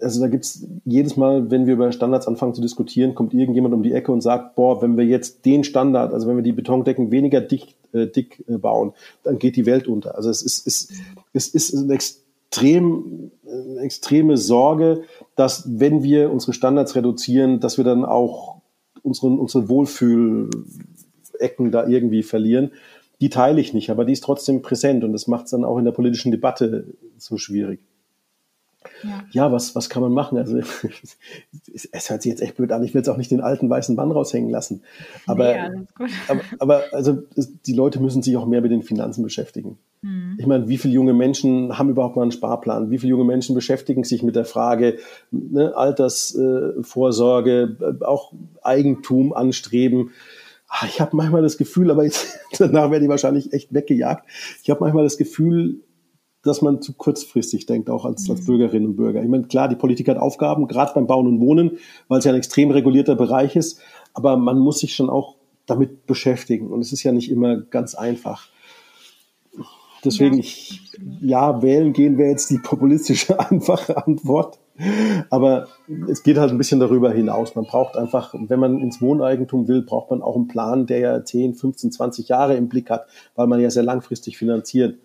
also da gibt es jedes Mal, wenn wir über Standards anfangen zu diskutieren, kommt irgendjemand um die Ecke und sagt, boah, wenn wir jetzt den Standard, also wenn wir die Betondecken weniger dick, äh, dick äh, bauen, dann geht die Welt unter. Also es ist, es, es ist ein extrem, äh, extreme Sorge, dass wenn wir unsere Standards reduzieren, dass wir dann auch unsere, unsere Wohlfühlecken da irgendwie verlieren. Die teile ich nicht, aber die ist trotzdem präsent und das macht es dann auch in der politischen Debatte so schwierig. Ja. ja, was, was kann man machen? Also es hört sich jetzt echt blöd an. Ich will jetzt auch nicht den alten weißen Mann raushängen lassen. Aber, nee, aber, aber, also die Leute müssen sich auch mehr mit den Finanzen beschäftigen. Mhm. Ich meine, wie viele junge Menschen haben überhaupt mal einen Sparplan? Wie viele junge Menschen beschäftigen sich mit der Frage ne, Altersvorsorge, äh, auch Eigentum anstreben? Ah, ich habe manchmal das Gefühl, aber jetzt, danach werde ich wahrscheinlich echt weggejagt. Ich habe manchmal das Gefühl, dass man zu kurzfristig denkt, auch als, als mhm. Bürgerinnen und Bürger. Ich meine, klar, die Politik hat Aufgaben, gerade beim Bauen und Wohnen, weil es ja ein extrem regulierter Bereich ist, aber man muss sich schon auch damit beschäftigen und es ist ja nicht immer ganz einfach. Deswegen, ja, ich, ja, wählen gehen wäre jetzt die populistische, einfache Antwort. Aber es geht halt ein bisschen darüber hinaus. Man braucht einfach, wenn man ins Wohneigentum will, braucht man auch einen Plan, der ja 10, 15, 20 Jahre im Blick hat, weil man ja sehr langfristig finanziert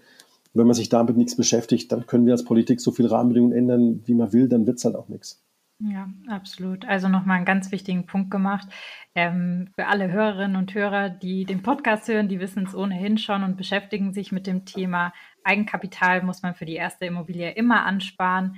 wenn man sich damit nichts beschäftigt, dann können wir als Politik so viel Rahmenbedingungen ändern, wie man will, dann wird es halt auch nichts. Ja, absolut. Also nochmal einen ganz wichtigen Punkt gemacht. Ähm, für alle Hörerinnen und Hörer, die den Podcast hören, die wissen es ohnehin schon und beschäftigen sich mit dem Thema Eigenkapital muss man für die erste Immobilie immer ansparen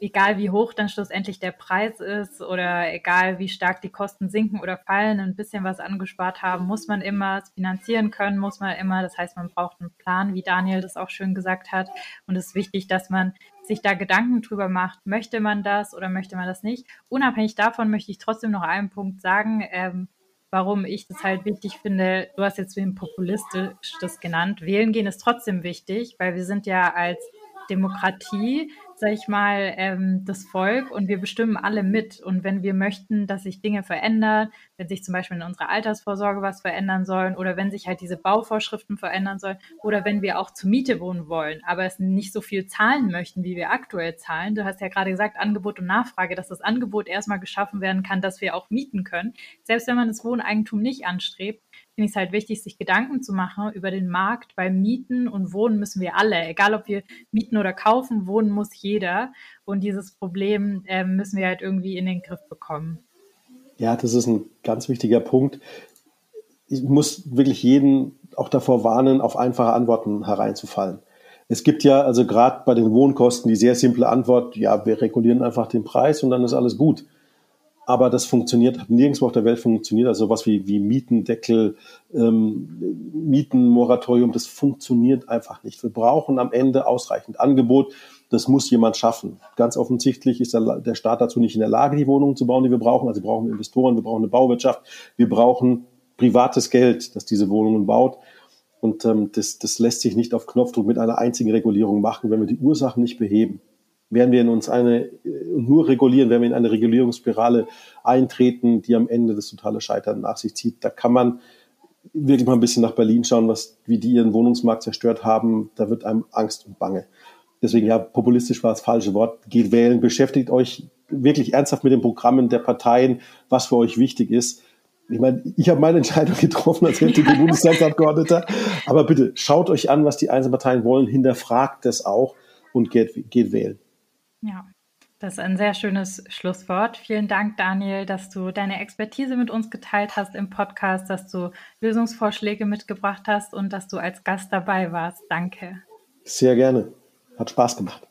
egal wie hoch dann schlussendlich der Preis ist oder egal wie stark die Kosten sinken oder fallen, ein bisschen was angespart haben, muss man immer finanzieren können, muss man immer. Das heißt, man braucht einen Plan, wie Daniel das auch schön gesagt hat. Und es ist wichtig, dass man sich da Gedanken drüber macht, möchte man das oder möchte man das nicht. Unabhängig davon möchte ich trotzdem noch einen Punkt sagen, ähm, warum ich das halt wichtig finde. Du hast jetzt wem populistisch das genannt. Wählen gehen ist trotzdem wichtig, weil wir sind ja als Demokratie sag ich mal, ähm, das Volk und wir bestimmen alle mit. Und wenn wir möchten, dass sich Dinge verändern, wenn sich zum Beispiel in unserer Altersvorsorge was verändern sollen oder wenn sich halt diese Bauvorschriften verändern sollen oder wenn wir auch zur Miete wohnen wollen, aber es nicht so viel zahlen möchten, wie wir aktuell zahlen. Du hast ja gerade gesagt, Angebot und Nachfrage, dass das Angebot erstmal geschaffen werden kann, dass wir auch mieten können. Selbst wenn man das Wohneigentum nicht anstrebt, finde ich es halt wichtig, sich Gedanken zu machen über den Markt, weil Mieten und Wohnen müssen wir alle. Egal, ob wir mieten oder kaufen, wohnen muss jeder. Und dieses Problem äh, müssen wir halt irgendwie in den Griff bekommen. Ja, das ist ein ganz wichtiger Punkt. Ich muss wirklich jeden auch davor warnen, auf einfache Antworten hereinzufallen. Es gibt ja also gerade bei den Wohnkosten die sehr simple Antwort, ja, wir regulieren einfach den Preis und dann ist alles gut aber das funktioniert, hat nirgendwo auf der Welt funktioniert. Also sowas wie, wie Mietendeckel, ähm, Mietenmoratorium, das funktioniert einfach nicht. Wir brauchen am Ende ausreichend Angebot. Das muss jemand schaffen. Ganz offensichtlich ist der, der Staat dazu nicht in der Lage, die Wohnungen zu bauen, die wir brauchen. Also wir brauchen Investoren, wir brauchen eine Bauwirtschaft, wir brauchen privates Geld, das diese Wohnungen baut. Und ähm, das, das lässt sich nicht auf Knopfdruck mit einer einzigen Regulierung machen, wenn wir die Ursachen nicht beheben werden wir in uns eine, nur regulieren, werden wir in eine Regulierungsspirale eintreten, die am Ende das totale Scheitern nach sich zieht. Da kann man wirklich mal ein bisschen nach Berlin schauen, was, wie die ihren Wohnungsmarkt zerstört haben. Da wird einem Angst und Bange. Deswegen, ja, populistisch war das falsche Wort. Geht wählen, beschäftigt euch wirklich ernsthaft mit den Programmen der Parteien, was für euch wichtig ist. Ich meine, ich habe meine Entscheidung getroffen als hälftige Bundestagsabgeordneter. Aber bitte schaut euch an, was die einzelnen Parteien wollen, hinterfragt es auch und geht, geht wählen. Ja, das ist ein sehr schönes Schlusswort. Vielen Dank, Daniel, dass du deine Expertise mit uns geteilt hast im Podcast, dass du Lösungsvorschläge mitgebracht hast und dass du als Gast dabei warst. Danke. Sehr gerne. Hat Spaß gemacht.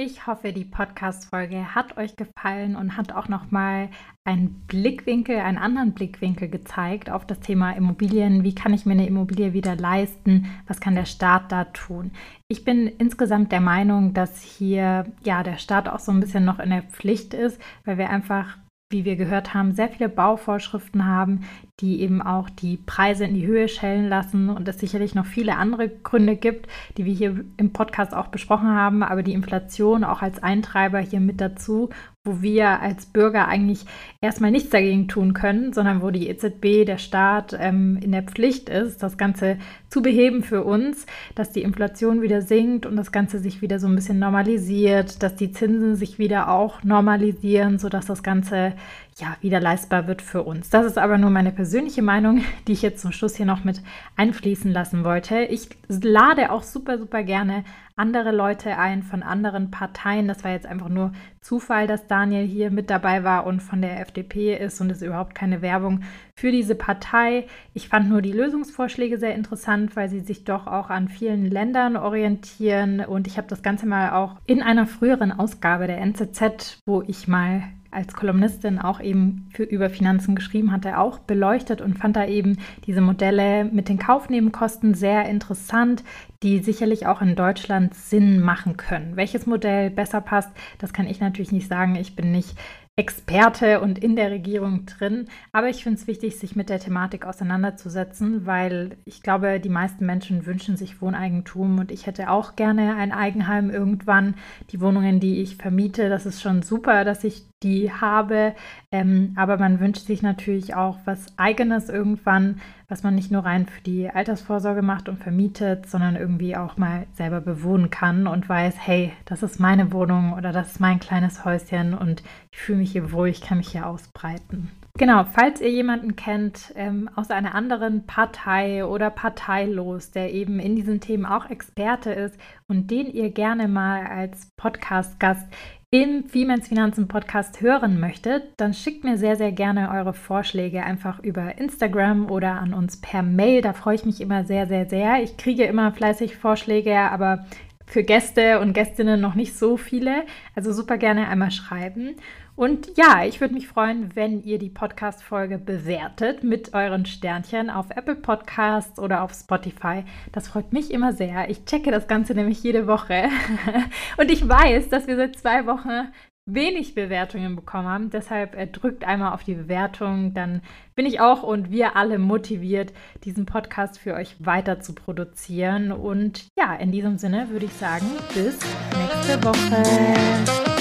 Ich hoffe, die Podcast-Folge hat euch gefallen und hat auch nochmal einen Blickwinkel, einen anderen Blickwinkel gezeigt auf das Thema Immobilien. Wie kann ich mir eine Immobilie wieder leisten? Was kann der Staat da tun? Ich bin insgesamt der Meinung, dass hier ja der Staat auch so ein bisschen noch in der Pflicht ist, weil wir einfach wie wir gehört haben, sehr viele Bauvorschriften haben, die eben auch die Preise in die Höhe schellen lassen und es sicherlich noch viele andere Gründe gibt, die wir hier im Podcast auch besprochen haben, aber die Inflation auch als Eintreiber hier mit dazu wo wir als Bürger eigentlich erstmal nichts dagegen tun können, sondern wo die EZB, der Staat ähm, in der Pflicht ist, das Ganze zu beheben für uns, dass die Inflation wieder sinkt und das Ganze sich wieder so ein bisschen normalisiert, dass die Zinsen sich wieder auch normalisieren, sodass das Ganze ja, wieder leistbar wird für uns. Das ist aber nur meine persönliche Meinung, die ich jetzt zum Schluss hier noch mit einfließen lassen wollte. Ich lade auch super, super gerne andere Leute ein von anderen Parteien. Das war jetzt einfach nur Zufall, dass Daniel hier mit dabei war und von der FDP ist und ist überhaupt keine Werbung für diese Partei. Ich fand nur die Lösungsvorschläge sehr interessant, weil sie sich doch auch an vielen Ländern orientieren und ich habe das Ganze mal auch in einer früheren Ausgabe der NZZ, wo ich mal als Kolumnistin auch eben für über Finanzen geschrieben hatte, auch beleuchtet und fand da eben diese Modelle mit den Kaufnebenkosten sehr interessant, die sicherlich auch in Deutschland Sinn machen können. Welches Modell besser passt, das kann ich natürlich nicht sagen. Ich bin nicht Experte und in der Regierung drin. Aber ich finde es wichtig, sich mit der Thematik auseinanderzusetzen, weil ich glaube, die meisten Menschen wünschen sich Wohneigentum und ich hätte auch gerne ein Eigenheim irgendwann. Die Wohnungen, die ich vermiete, das ist schon super, dass ich die habe. Ähm, aber man wünscht sich natürlich auch was Eigenes irgendwann, was man nicht nur rein für die Altersvorsorge macht und vermietet, sondern irgendwie auch mal selber bewohnen kann und weiß, hey, das ist meine Wohnung oder das ist mein kleines Häuschen und ich fühle mich hier wohl, ich kann mich hier ausbreiten. Genau, falls ihr jemanden kennt ähm, aus einer anderen Partei oder parteilos, der eben in diesen Themen auch Experte ist und den ihr gerne mal als Podcast-Gast im Femens Finanzen Podcast hören möchtet, dann schickt mir sehr, sehr gerne eure Vorschläge einfach über Instagram oder an uns per Mail. Da freue ich mich immer sehr, sehr, sehr. Ich kriege immer fleißig Vorschläge, aber für Gäste und Gästinnen noch nicht so viele. Also super gerne einmal schreiben. Und ja, ich würde mich freuen, wenn ihr die Podcast-Folge bewertet mit euren Sternchen auf Apple Podcasts oder auf Spotify. Das freut mich immer sehr. Ich checke das Ganze nämlich jede Woche. Und ich weiß, dass wir seit zwei Wochen wenig Bewertungen bekommen haben. Deshalb äh, drückt einmal auf die Bewertung. Dann bin ich auch und wir alle motiviert, diesen Podcast für euch weiter zu produzieren. Und ja, in diesem Sinne würde ich sagen, bis nächste Woche.